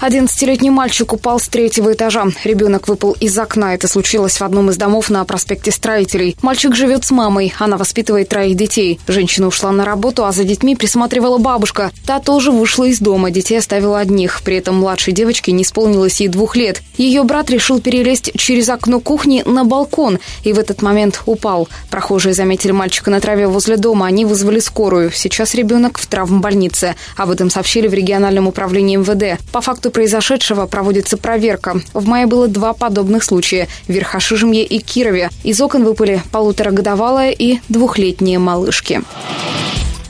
Одиннадцатилетний мальчик упал с третьего этажа. Ребенок выпал из окна. Это случилось в одном из домов на проспекте Строителей. Мальчик живет с мамой. Она воспитывает троих детей. Женщина ушла на работу, а за детьми присматривала бабушка. Та тоже вышла из дома. Детей оставила одних. При этом младшей девочке не исполнилось ей двух лет. Ее брат решил перелезть через окно кухни на балкон и в этот момент упал. Прохожие заметили мальчика на траве возле дома. Они вызвали скорую. Сейчас ребенок в травмбольнице. Об этом сообщили в региональном управлении МВД. По факту факту произошедшего проводится проверка. В мае было два подобных случая – в Верхошижемье и Кирове. Из окон выпали полуторагодовалая и двухлетние малышки.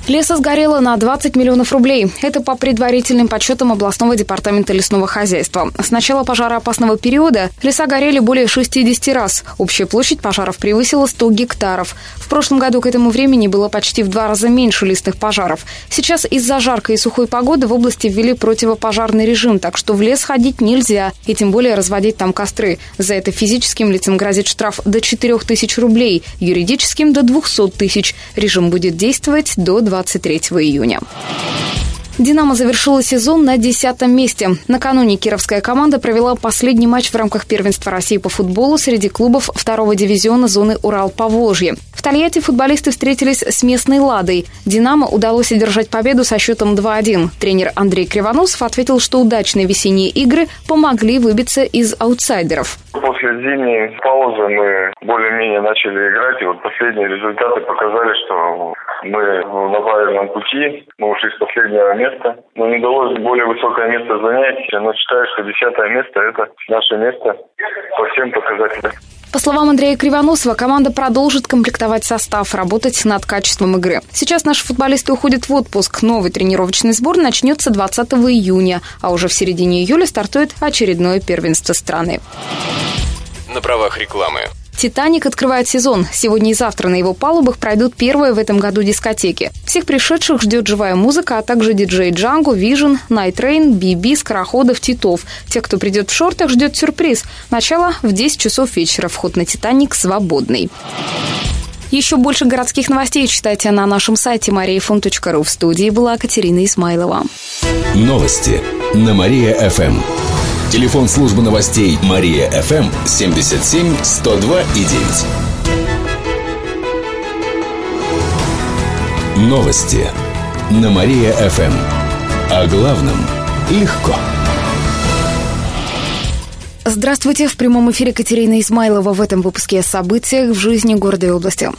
Леса сгорело на 20 миллионов рублей. Это по предварительным подсчетам областного департамента лесного хозяйства. С начала пожароопасного периода леса горели более 60 раз. Общая площадь пожаров превысила 100 гектаров. В прошлом году к этому времени было почти в два раза меньше лесных пожаров. Сейчас из-за жаркой и сухой погоды в области ввели противопожарный режим, так что в лес ходить нельзя, и тем более разводить там костры. За это физическим лицам грозит штраф до 4 тысяч рублей, юридическим до 200 тысяч. Режим будет действовать до 20 23 июня. «Динамо» завершила сезон на десятом месте. Накануне кировская команда провела последний матч в рамках первенства России по футболу среди клубов второго дивизиона зоны Урал-Поволжье. Тольятти футболисты встретились с местной «Ладой». «Динамо» удалось одержать победу со счетом 2-1. Тренер Андрей Кривоносов ответил, что удачные весенние игры помогли выбиться из аутсайдеров. После зимней паузы мы более-менее начали играть, и вот последние результаты показали, что мы на правильном пути, мы ушли с последнего места, но не удалось более высокое место занять, но считаю, что десятое место – это наше место по всем показателям. По словам Андрея Кривоносова, команда продолжит комплектовать состав, работать над качеством игры. Сейчас наши футболисты уходят в отпуск. Новый тренировочный сбор начнется 20 июня, а уже в середине июля стартует очередное первенство страны. На правах рекламы. «Титаник» открывает сезон. Сегодня и завтра на его палубах пройдут первые в этом году дискотеки. Всех пришедших ждет живая музыка, а также диджей Джанго, Вижн, Найтрейн, Биби, Скороходов, Титов. Тех, кто придет в шортах, ждет сюрприз. Начало в 10 часов вечера. Вход на «Титаник» свободный. Еще больше городских новостей читайте на нашем сайте mariafm.ru. В студии была Катерина Исмайлова. Новости на Мария-ФМ. Телефон службы новостей Мария ФМ 77 102 и 9. Новости на Мария ФМ. О главном легко. Здравствуйте. В прямом эфире Катерина Измайлова в этом выпуске о событиях в жизни города и области.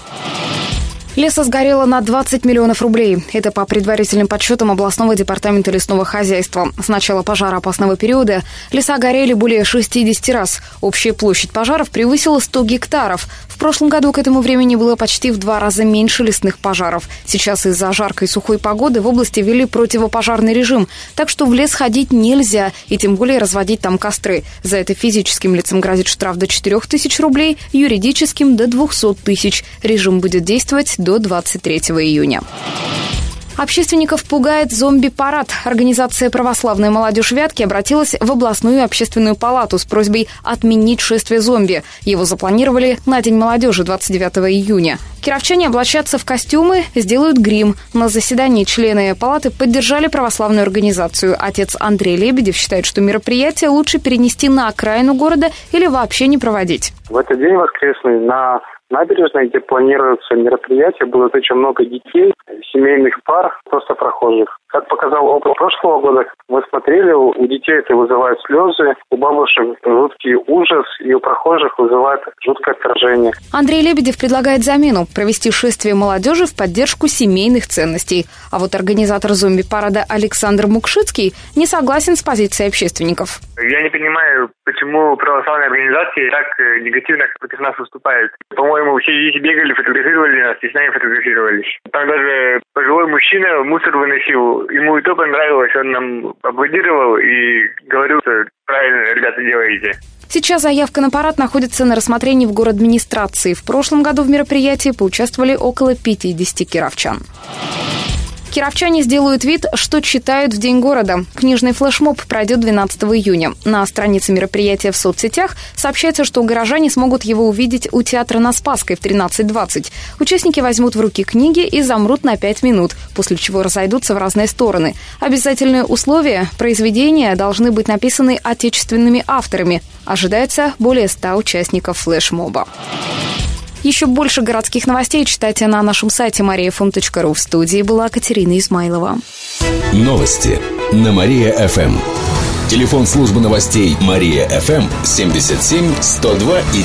Леса сгорело на 20 миллионов рублей. Это по предварительным подсчетам областного департамента лесного хозяйства. С начала пожароопасного периода леса горели более 60 раз. Общая площадь пожаров превысила 100 гектаров. В прошлом году к этому времени было почти в два раза меньше лесных пожаров. Сейчас из-за жаркой и сухой погоды в области ввели противопожарный режим. Так что в лес ходить нельзя и тем более разводить там костры. За это физическим лицам грозит штраф до 4 тысяч рублей, юридическим до 200 тысяч. Режим будет действовать до 23 июня. Общественников пугает зомби-парад. Организация «Православная молодежь Вятки» обратилась в областную общественную палату с просьбой отменить шествие зомби. Его запланировали на День молодежи 29 июня. Кировчане облачатся в костюмы, сделают грим. На заседании члены палаты поддержали православную организацию. Отец Андрей Лебедев считает, что мероприятие лучше перенести на окраину города или вообще не проводить. В этот день воскресный на набережной, где планируются мероприятия, будет очень много детей, семейных пар, просто прохожих. Как показал опыт прошлого года, мы смотрели, у детей это вызывает слезы, у бабушек жуткий ужас, и у прохожих вызывает жуткое отражение. Андрей Лебедев предлагает замену – провести шествие молодежи в поддержку семейных ценностей. А вот организатор зомби-парада Александр Мукшицкий не согласен с позицией общественников. Я не понимаю, почему православные организации так э, негативно против нас выступают. По-моему, все дети бегали, фотографировали нас, и с нами фотографировались. Там даже пожилой мужчина мусор выносил. Ему и то понравилось, он нам аплодировал и говорил, что правильно, ребята, делаете. Сейчас заявка на парад находится на рассмотрении в город администрации. В прошлом году в мероприятии поучаствовали около 50 кировчан. Кировчане сделают вид, что читают в День города. Книжный флешмоб пройдет 12 июня. На странице мероприятия в соцсетях сообщается, что горожане смогут его увидеть у театра на Спасской в 13.20. Участники возьмут в руки книги и замрут на 5 минут, после чего разойдутся в разные стороны. Обязательные условия – произведения должны быть написаны отечественными авторами. Ожидается более 100 участников флешмоба. Еще больше городских новостей читайте на нашем сайте mariafm.ru. В студии была Катерина Измайлова. Новости на Мария-ФМ. Телефон службы новостей Мария-ФМ 77 102 и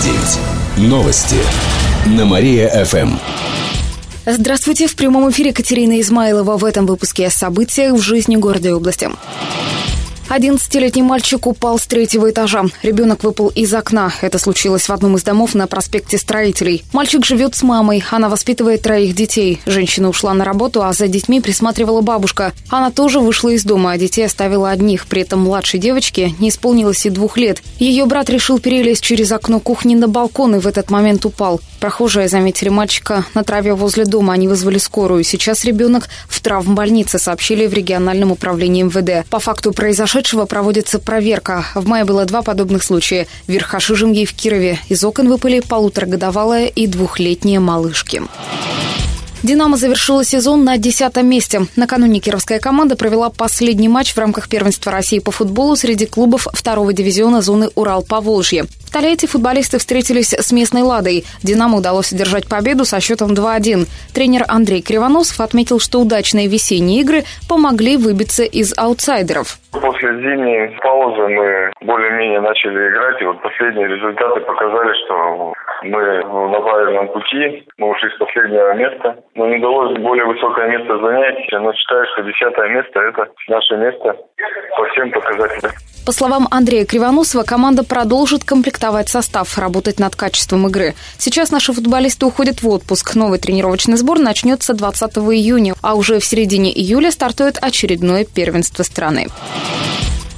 9. Новости на Мария-ФМ. Здравствуйте, в прямом эфире Катерина Измайлова в этом выпуске о событиях в жизни города и области. Одиннадцатилетний мальчик упал с третьего этажа. Ребенок выпал из окна. Это случилось в одном из домов на проспекте Строителей. Мальчик живет с мамой. Она воспитывает троих детей. Женщина ушла на работу, а за детьми присматривала бабушка. Она тоже вышла из дома, а детей оставила одних. При этом младшей девочке не исполнилось и двух лет. Ее брат решил перелезть через окно кухни на балкон и в этот момент упал. Прохожие заметили мальчика на траве возле дома. Они вызвали скорую. Сейчас ребенок в травмбольнице, сообщили в региональном управлении МВД. По факту произошедшего проводится проверка. В мае было два подобных случая. В Верхошижемье в Кирове из окон выпали полуторагодовалая и двухлетняя малышки. «Динамо» завершила сезон на десятом месте. Накануне кировская команда провела последний матч в рамках первенства России по футболу среди клубов второго дивизиона зоны Урал-Поволжье. В Тольятти футболисты встретились с местной «Ладой». «Динамо» удалось одержать победу со счетом 2-1. Тренер Андрей Кривоносов отметил, что удачные весенние игры помогли выбиться из аутсайдеров. После зимней паузы мы более-менее начали играть, и вот последние результаты показали, что мы на правильном пути, мы ушли с последнего места, но не удалось более высокое место занять, но считаю, что десятое место – это наше место по всем показателям. По словам Андрея Кривоносова, команда продолжит комплектовать состав, работать над качеством игры. Сейчас наши футболисты уходят в отпуск. Новый тренировочный сбор начнется 20 июня, а уже в середине июля стартует очередное первенство страны.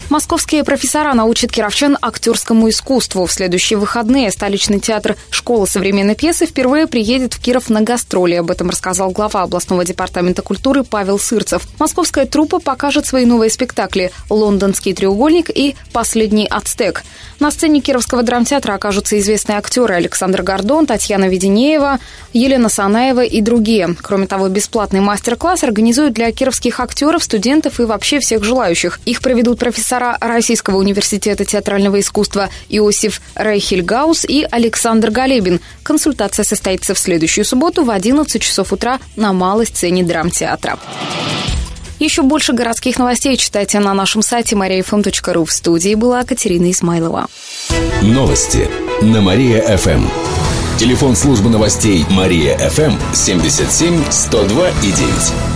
Московские профессора научат кировчан актерскому искусству. В следующие выходные столичный театр «Школа современной пьесы» впервые приедет в Киров на гастроли. Об этом рассказал глава областного департамента культуры Павел Сырцев. Московская труппа покажет свои новые спектакли «Лондонский треугольник» и «Последний ацтек». На сцене Кировского драмтеатра окажутся известные актеры Александр Гордон, Татьяна Веденеева, Елена Санаева и другие. Кроме того, бесплатный мастер-класс организуют для кировских актеров, студентов и вообще всех желающих. Их проведут профессора Российского университета театрального искусства Иосиф Рейхельгаус и Александр Галебин. Консультация состоится в следующую субботу в 11 часов утра на малой сцене драмтеатра. Еще больше городских новостей читайте на нашем сайте mariafm.ru. В студии была Катерина Измайлова. Новости на Мария-ФМ. Телефон службы новостей Мария-ФМ 77 102 и 9.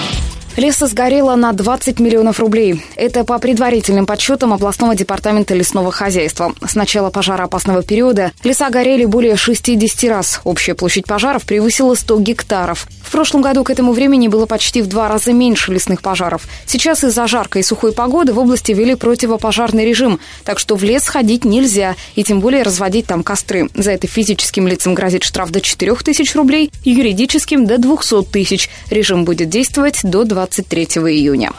Леса сгорело на 20 миллионов рублей. Это по предварительным подсчетам областного департамента лесного хозяйства. С начала пожароопасного периода леса горели более 60 раз. Общая площадь пожаров превысила 100 гектаров. В прошлом году к этому времени было почти в два раза меньше лесных пожаров. Сейчас из-за жаркой и сухой погоды в области ввели противопожарный режим, так что в лес ходить нельзя, и тем более разводить там костры. За это физическим лицам грозит штраф до 4 тысяч рублей, юридическим – до 200 тысяч. Режим будет действовать до 23 июня.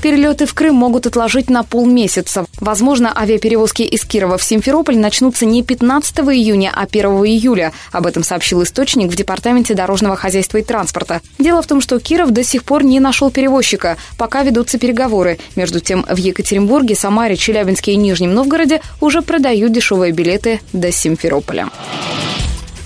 Перелеты в Крым могут отложить на полмесяца. Возможно, авиаперевозки из Кирова в Симферополь начнутся не 15 июня, а 1 июля. Об этом сообщил источник в Департаменте дорожного хозяйства и транспорта. Дело в том, что Киров до сих пор не нашел перевозчика. Пока ведутся переговоры. Между тем, в Екатеринбурге, Самаре, Челябинске и Нижнем Новгороде уже продают дешевые билеты до Симферополя.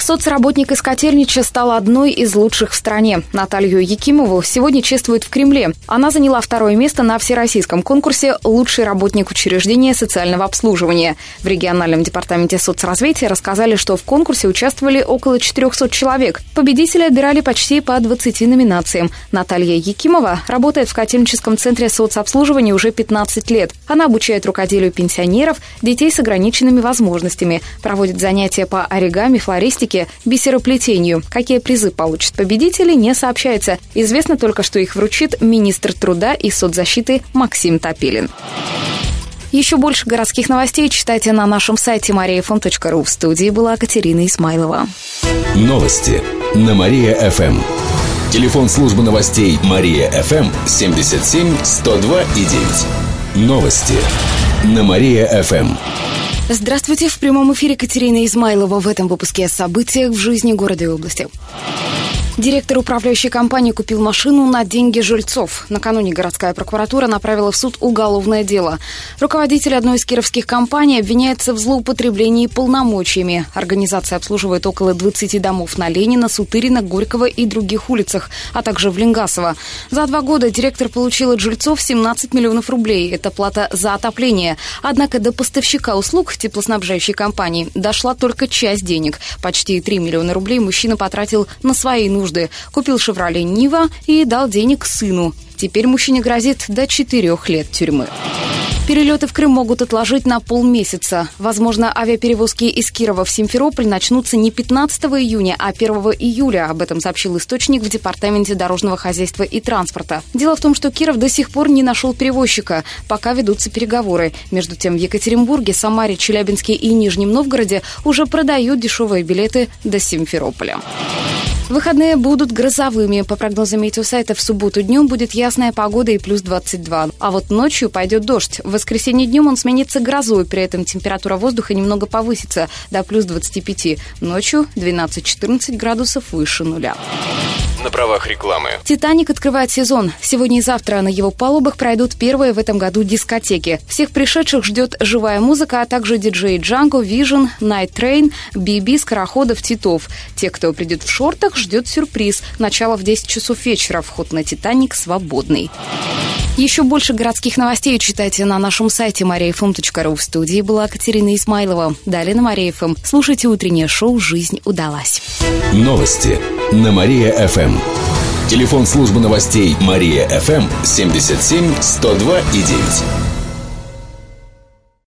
Соцработник из Котельнича стала одной из лучших в стране. Наталью Якимову сегодня чествуют в Кремле. Она заняла второе место на всероссийском конкурсе «Лучший работник учреждения социального обслуживания». В региональном департаменте соцразвития рассказали, что в конкурсе участвовали около 400 человек. Победители отбирали почти по 20 номинациям. Наталья Якимова работает в Котельническом центре соцобслуживания уже 15 лет. Она обучает рукоделию пенсионеров, детей с ограниченными возможностями, проводит занятия по оригами, флористике, технике, бисероплетению. Какие призы получат победители, не сообщается. Известно только, что их вручит министр труда и соцзащиты Максим Топилин. Еще больше городских новостей читайте на нашем сайте mariafm.ru. В студии была Катерина Исмайлова. Новости на Мария-ФМ. Телефон службы новостей Мария-ФМ 77 102 и 9. Новости на Мария-ФМ. Здравствуйте, в прямом эфире Катерина Измайлова в этом выпуске о событиях в жизни города и области. Директор управляющей компании купил машину на деньги жильцов. Накануне городская прокуратура направила в суд уголовное дело. Руководитель одной из кировских компаний обвиняется в злоупотреблении полномочиями. Организация обслуживает около 20 домов на Ленина, Сутырина, Горького и других улицах, а также в Ленгасово. За два года директор получил от жильцов 17 миллионов рублей. Это плата за отопление. Однако до поставщика услуг теплоснабжающей компании дошла только часть денег. Почти 3 миллиона рублей мужчина потратил на свои нужды нужды. Купил «Шевроле Нива» и дал денег сыну. Теперь мужчине грозит до четырех лет тюрьмы. Перелеты в Крым могут отложить на полмесяца. Возможно, авиаперевозки из Кирова в Симферополь начнутся не 15 июня, а 1 июля. Об этом сообщил источник в Департаменте дорожного хозяйства и транспорта. Дело в том, что Киров до сих пор не нашел перевозчика. Пока ведутся переговоры. Между тем, в Екатеринбурге, Самаре, Челябинске и Нижнем Новгороде уже продают дешевые билеты до Симферополя. Выходные будут грозовыми. По прогнозам метеосайта, в субботу днем будет ясная погода и плюс 22. А вот ночью пойдет дождь. В воскресенье днем он сменится грозой. При этом температура воздуха немного повысится до плюс 25. Ночью 12-14 градусов выше нуля на правах рекламы. «Титаник» открывает сезон. Сегодня и завтра на его палубах пройдут первые в этом году дискотеки. Всех пришедших ждет живая музыка, а также диджей Джанго, Vision, Night Train, Биби, Скороходов, Титов. Те, кто придет в шортах, ждет сюрприз. Начало в 10 часов вечера. Вход на «Титаник» свободный. Еще больше городских новостей читайте на нашем сайте mariafm.ru. В студии была Катерина Исмайлова. Далее на Мария-ФМ. Слушайте утреннее шоу «Жизнь удалась». Новости на Мария-ФМ. Телефон службы новостей Мария-ФМ 77 102 и 9.